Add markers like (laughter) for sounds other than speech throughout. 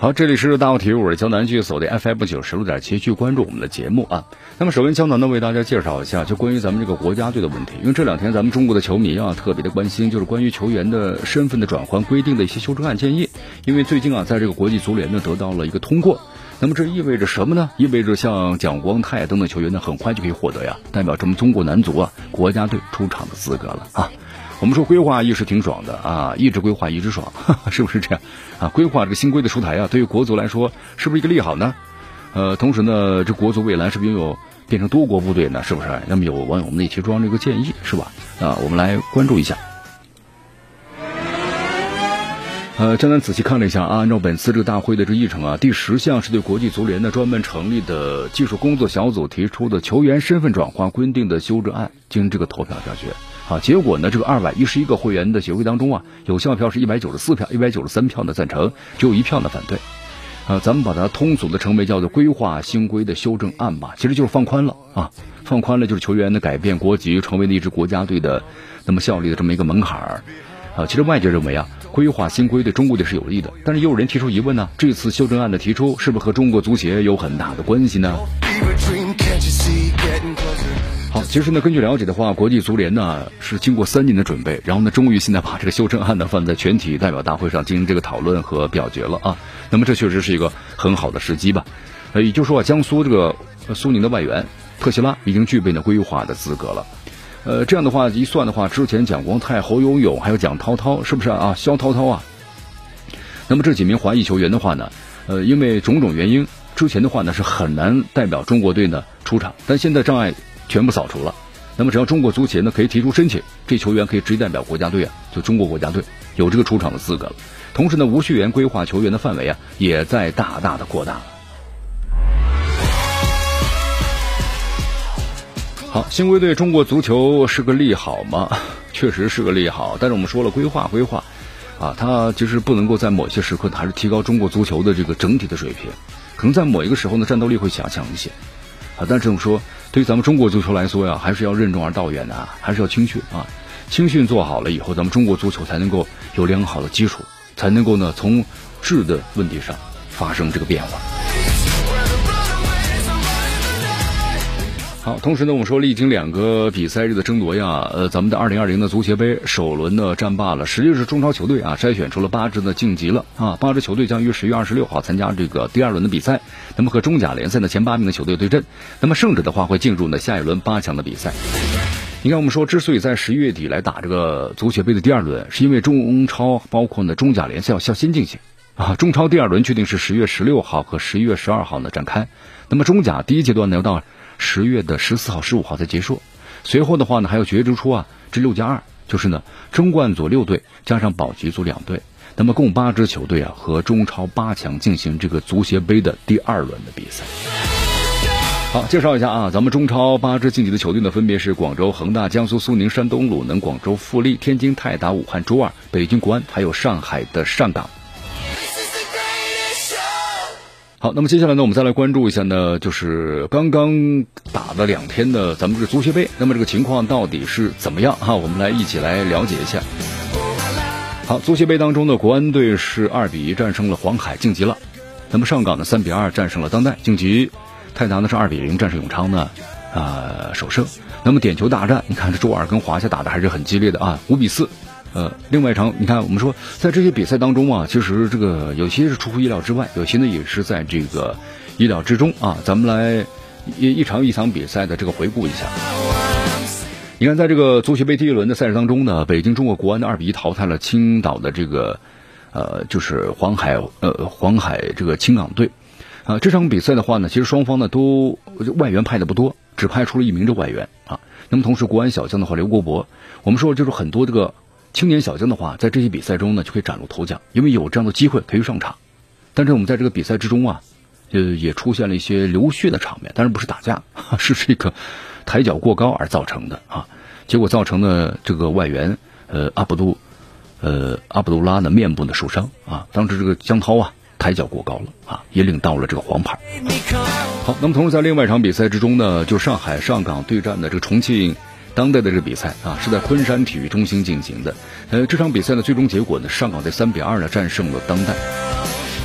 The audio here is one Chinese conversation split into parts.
好，这里是大奥体育，我是江南，继续锁定 FM 九十六点七，去关注我们的节目啊。那么，首先江南呢为大家介绍一下，就关于咱们这个国家队的问题，因为这两天咱们中国的球迷啊特别的关心，就是关于球员的身份的转换规定的一些修正案建议。因为最近啊，在这个国际足联呢得到了一个通过，那么这意味着什么呢？意味着像蒋光太等等球员呢，很快就可以获得呀，代表咱们中国男足啊国家队出场的资格了啊。我们说规划一时挺爽的啊，一直规划一直爽，(laughs) 是不是这样啊？规划这个新规的出台啊，对于国足来说是不是一个利好呢？呃，同时呢，这国足未来是不是拥有变成多国部队呢？是不是？那么有网友们也提出这个建议，是吧？啊，我们来关注一下。呃，江南仔细看了一下啊，按照本次这个大会的这议程啊，第十项是对国际足联的专门成立的技术工作小组提出的球员身份转换规定的修正案，经这个投票表决。啊，结果呢？这个二百一十一个会员的协会当中啊，有效票是一百九十四票，一百九十三票呢赞成，只有一票呢反对。啊，咱们把它通俗的称为叫做规划新规的修正案吧，其实就是放宽了啊，放宽了就是球员的改变国籍，成为了一支国家队的那么效力的这么一个门槛儿。啊，其实外界认为啊，规划新规对中国队是有利的，但是也有人提出疑问呢，这次修正案的提出是不是和中国足协有很大的关系呢？其实呢，根据了解的话，国际足联呢是经过三年的准备，然后呢，终于现在把这个修正案呢放在全体代表大会上进行这个讨论和表决了啊。那么这确实是一个很好的时机吧？呃，也就是说啊，江苏这个苏宁的外援特西拉已经具备了规划的资格了。呃，这样的话一算的话，之前蒋光太、侯永永还有蒋涛涛，是不是啊？肖涛涛啊？那么这几名华裔球员的话呢，呃，因为种种原因，之前的话呢是很难代表中国队呢出场，但现在障碍。全部扫除了，那么只要中国足协呢可以提出申请，这球员可以直接代表国家队啊，就中国国家队有这个出场的资格了。同时呢，无血缘规划球员的范围啊也在大大的扩大了。好，新规对中国足球是个利好吗？(laughs) 确实是个利好，但是我们说了规划规划，啊，它其实不能够在某些时刻还是提高中国足球的这个整体的水平，可能在某一个时候呢战斗力会下降一些。啊，但这么说，对于咱们中国足球来说呀，还是要任重而道远的，啊还是要青训啊。青训做好了以后，咱们中国足球才能够有良好的基础，才能够呢从质的问题上发生这个变化。好，同时呢，我们说历经两个比赛日的争夺呀，呃，咱们的二零二零的足协杯首轮呢战罢了，实际是中超球队啊筛选出了八支呢晋级了啊，八支球队将于十月二十六号参加这个第二轮的比赛，那么和中甲联赛的前八名的球队对阵，那么胜者的话会进入呢下一轮八强的比赛。你看，我们说之所以在十一月底来打这个足协杯的第二轮，是因为中超包括呢中甲联赛要要先进行啊，中超第二轮确定是十月十六号和十一月十二号呢展开，那么中甲第一阶段呢要到。十月的十四号、十五号才结束，随后的话呢，还有角逐出啊，这六加二，就是呢，争冠组六队加上保级组两队，那么共八支球队啊，和中超八强进行这个足协杯的第二轮的比赛。好，介绍一下啊，咱们中超八支晋级的球队呢，分别是广州恒大、江苏苏宁、山东鲁能、广州富力、天津泰达、武汉卓尔、北京国安，还有上海的上港。好，那么接下来呢，我们再来关注一下呢，就是刚刚打了两天的咱们这个足协杯，那么这个情况到底是怎么样哈？我们来一起来了解一下。好，足协杯当中呢，国安队是二比一战胜了黄海晋级了，那么上港呢三比二战胜了当代晋级，泰达呢是二比零战胜永昌呢啊首胜，那么点球大战，你看这周二跟华夏打的还是很激烈的啊，五比四。呃，另外一场，你看，我们说在这些比赛当中啊，其实这个有些是出乎意料之外，有些呢也是在这个意料之中啊。咱们来一一场一场比赛的这个回顾一下。你看，在这个足协杯第一轮的赛事当中呢，北京中国国安的二比一淘汰了青岛的这个呃，就是黄海呃黄海这个青港队啊。这场比赛的话呢，其实双方呢都外援派的不多，只派出了一名的外援啊。那么同时，国安小将的话，刘国博，我们说就是很多这个。青年小将的话，在这些比赛中呢，就可以崭露头角，因为有这样的机会可以上场。但是我们在这个比赛之中啊，呃，也出现了一些流血的场面，但是不是打架，(laughs) 是这个抬脚过高而造成的啊。结果造成的这个外援呃阿卜杜呃阿卜杜拉呢面部的受伤啊。当时这个江涛啊抬脚过高了啊，也领到了这个黄牌。好，那么同时在另外一场比赛之中呢，就上海上港对战的这个重庆当代的这比赛啊，是在昆山体育中心进行的。呃，这场比赛的最终结果呢，上港队三比二呢战胜了当代。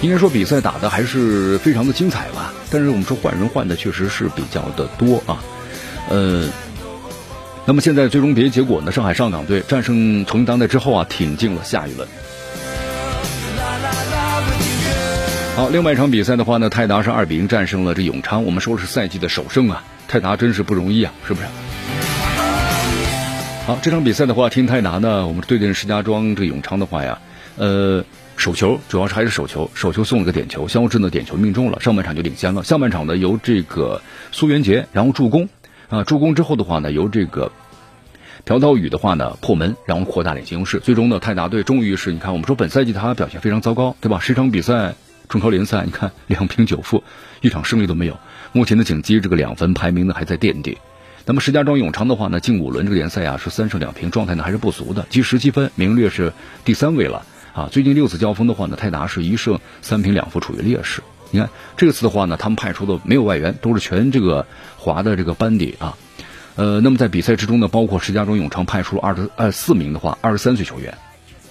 应该说比赛打的还是非常的精彩吧，但是我们说换人换的确实是比较的多啊。呃，那么现在最终别结果呢，上海上港队战胜重庆当代之后啊，挺进了下一轮。好，另外一场比赛的话呢，泰达是二比零战胜了这永昌。我们说是赛季的首胜啊，泰达真是不容易啊，是不是？好，这场比赛的话，听泰达呢，我们对阵石家庄这个永昌的话呀，呃，手球主要是还是手球，手球送了个点球，肖智呢点球命中了，上半场就领先了。下半场呢，由这个苏元杰然后助攻啊，助攻之后的话呢，由这个朴道宇的话呢破门，然后扩大领先优势。最终呢，泰达队终于是你看，我们说本赛季他表现非常糟糕，对吧？十场比赛。中超联赛，你看两平九负，一场胜利都没有。目前的锦鸡这个两分排名呢还在垫底。那么石家庄永昌的话呢，近五轮这个联赛啊是三胜两平，状态呢还是不俗的，积十七分，名列是第三位了啊。最近六次交锋的话呢，泰达是一胜三平两负，处于劣势。你看这次的话呢，他们派出的没有外援，都是全这个华的这个班底啊。呃，那么在比赛之中呢，包括石家庄永昌派出了二十二四名的话，二十三岁球员。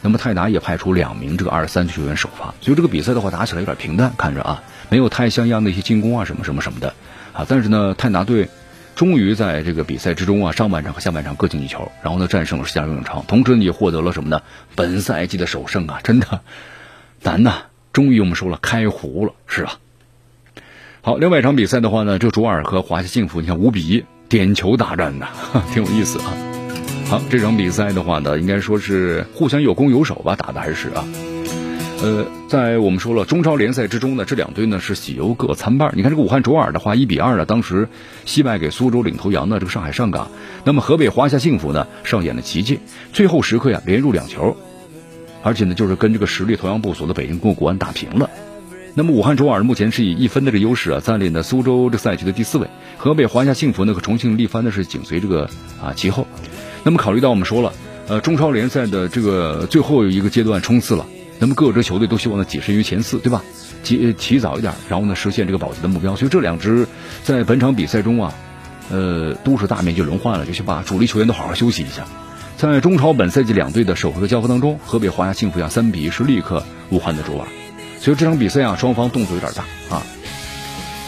那么泰达也派出两名这个二十三岁球员首发，所以这个比赛的话打起来有点平淡，看着啊没有太像样的一些进攻啊什么什么什么的啊。但是呢，泰达队终于在这个比赛之中啊上半场和下半场各进一球，然后呢战胜了石家庄永昌，同时也获得了什么呢？本赛季的首胜啊，真的难呐！终于我们说了开胡了，是吧？好，另外一场比赛的话呢，这卓尔和华夏幸福，你看五比一点球大战呐，(laughs) 挺有意思啊。好，这场比赛的话呢，应该说是互相有攻有守吧，打的还是啊。呃，在我们说了中超联赛之中呢，这两队呢是喜忧各参半。你看这个武汉卓尔的话，一比二呢，当时惜败给苏州领头羊的这个上海上港。那么河北华夏幸福呢，上演了奇迹，最后时刻呀连入两球，而且呢就是跟这个实力同样不俗的北京国安打平了。那么武汉卓尔目前是以一分的这个优势啊，占领了苏州这赛区的第四位。河北华夏幸福呢和重庆力帆呢是紧随这个啊其后。那么考虑到我们说了，呃，中超联赛的这个最后一个阶段冲刺了，那么各支球队都希望呢跻身于前四，对吧？提提早一点，然后呢实现这个保级的目标。所以这两支在本场比赛中啊，呃，都是大面积轮换了，就去把主力球员都好好休息一下。在中超本赛季两队的首回合交锋当中，河北华夏幸福呀三比一是力克武汉的卓尔。所以这场比赛啊，双方动作有点大啊，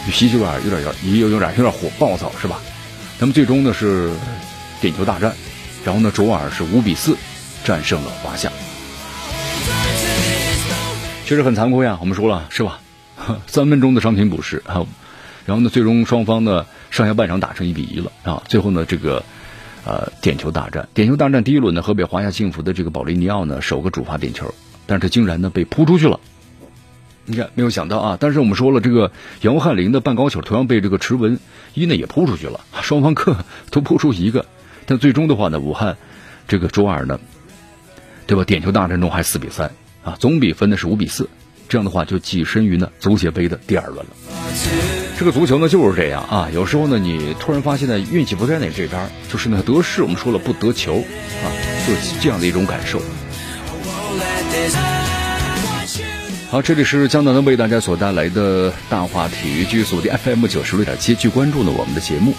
脾气有点有点有也有有点有点火暴躁是吧？那么最终呢是点球大战。然后呢，卓尔是五比四战胜了华夏，确实很残酷呀。我们输了是吧？(laughs) 三分钟的伤停补时啊，然后呢，最终双方呢上下半场打成一比一了啊。最后呢，这个呃点球大战，点球大战第一轮呢，河北华夏幸福的这个保利尼奥呢首个主罚点球，但是他竟然呢被扑出去了。你看，没有想到啊！但是我们说了，这个杨汉林的半高球同样被这个池文一呢也扑出去了，双方各 (laughs) 都扑出一个。但最终的话呢，武汉这个卓尔呢，对吧？点球大战中还四比三啊，总比分呢是五比四，这样的话就跻身于呢足协杯的第二轮了。这个足球呢就是这样啊，有时候呢你突然发现呢运气不在你这边，就是呢得势我们说了不得球啊，就是这样的一种感受。好，这里是江南的为大家所带来的大话体育剧组的 FM 九十六点七，去关注呢我们的节目。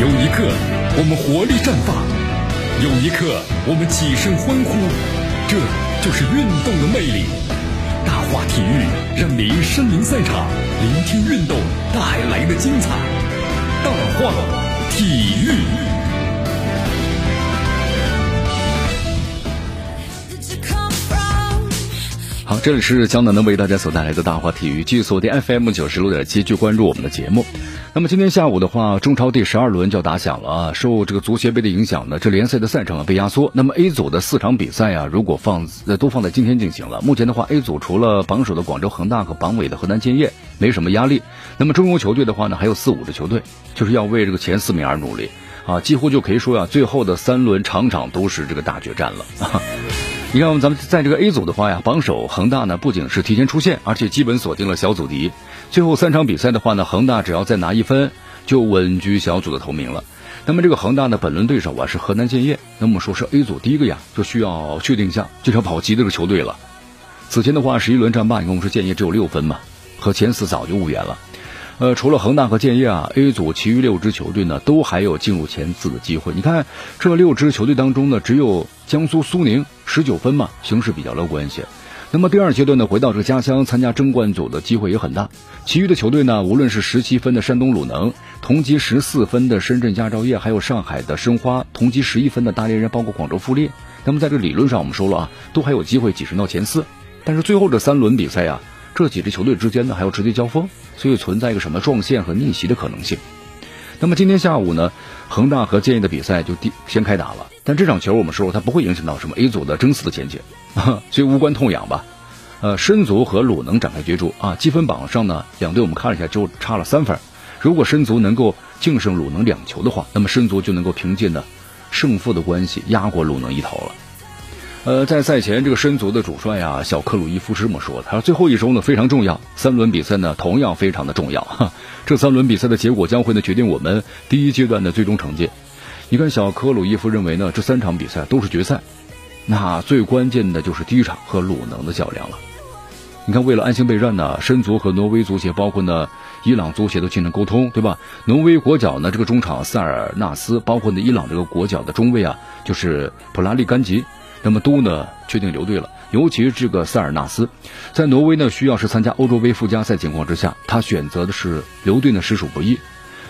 有一刻，我们活力绽放；有一刻，我们起身欢呼。这就是运动的魅力。大话体育让您身临赛场，聆听运动带来的精彩。大话体育。好，这里是江南能为大家所带来的大话体育，继续锁定 FM 九十六点七，去关注我们的节目。那么今天下午的话，中超第十二轮就要打响了啊！受这个足协杯的影响呢，这联赛的赛程啊被压缩。那么 A 组的四场比赛啊，如果放呃都放在今天进行了，目前的话，A 组除了榜首的广州恒大和榜尾的河南建业没什么压力。那么中游球队的话呢，还有四五支球队就是要为这个前四名而努力啊，几乎就可以说呀，最后的三轮场场都是这个大决战了。(laughs) 你看，咱们在这个 A 组的话呀，榜首恒大呢不仅是提前出线，而且基本锁定了小组第一。最后三场比赛的话呢，恒大只要再拿一分，就稳居小组的头名了。那么这个恒大的本轮对手啊是河南建业，那么说是 A 组第一个呀，就需要确定一下这条保级的这个球队了。此前的话，十一轮战罢，你看我们说建业只有六分嘛，和前四早就无缘了。呃，除了恒大和建业啊，A 组其余六支球队呢都还有进入前四的机会。你看这六支球队当中呢，只有江苏苏宁十九分嘛，形势比较乐观一些。那么第二阶段呢，回到这个家乡参加争冠组的机会也很大。其余的球队呢，无论是十七分的山东鲁能，同积十四分的深圳佳兆业，还有上海的申花，同积十一分的大连人，包括广州富力。那么在这理论上，我们说了啊，都还有机会跻身到前四。但是最后这三轮比赛啊，这几支球队之间呢还要直接交锋，所以存在一个什么撞线和逆袭的可能性。那么今天下午呢，恒大和建业的比赛就第先开打了。但这场球我们说它不会影响到什么 A 组的争四的前景，所以无关痛痒吧。呃，申足和鲁能展开角逐啊，积分榜上呢，两队我们看了一下，就差了三分。如果申足能够净胜鲁能两球的话，那么申足就能够凭借呢胜负的关系压过鲁能一头了。呃，在赛前这个申足的主帅呀，小克鲁伊夫是这么说的，他说最后一周呢非常重要，三轮比赛呢同样非常的重要。(laughs) 哈，这三轮比赛的结果将会呢决定我们第一阶段的最终成绩。你看，小科鲁伊夫认为呢，这三场比赛都是决赛，那最关键的就是第一场和鲁能的较量了。你看，为了安心备战呢，申足和挪威足协，包括呢伊朗足协都进行沟通，对吧？挪威国脚呢这个中场塞尔纳斯，包括呢伊朗这个国脚的中卫啊，就是普拉利甘吉，那么都呢确定留队了。尤其是这个塞尔纳斯，在挪威呢需要是参加欧洲杯附加赛情况之下，他选择的是留队呢实属不易。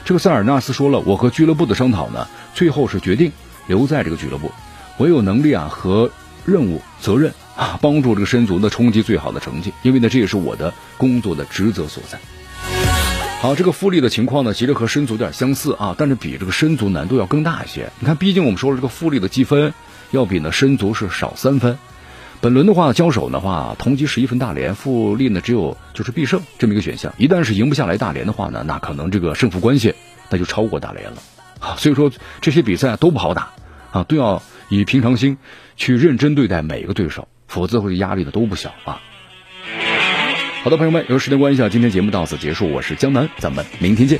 这个塞尔纳斯说了，我和俱乐部的商讨呢，最后是决定留在这个俱乐部。我有能力啊和任务责任啊，帮助这个申足呢冲击最好的成绩，因为呢这也是我的工作的职责所在。好，这个富力的情况呢，其实和申足有点相似啊，但是比这个申足难度要更大一些。你看，毕竟我们说了，这个富力的积分要比呢申足是少三分。本轮的话，交手的话，同积十一分大连，富力呢只有就是必胜这么一个选项。一旦是赢不下来大连的话呢，那可能这个胜负关系那就超过大连了。啊，(laughs) 所以说这些比赛都不好打啊，都要以平常心去认真对待每一个对手，否则会压力的都不小啊。好的，朋友们，由于时间关系啊，今天节目到此结束，我是江南，咱们明天见。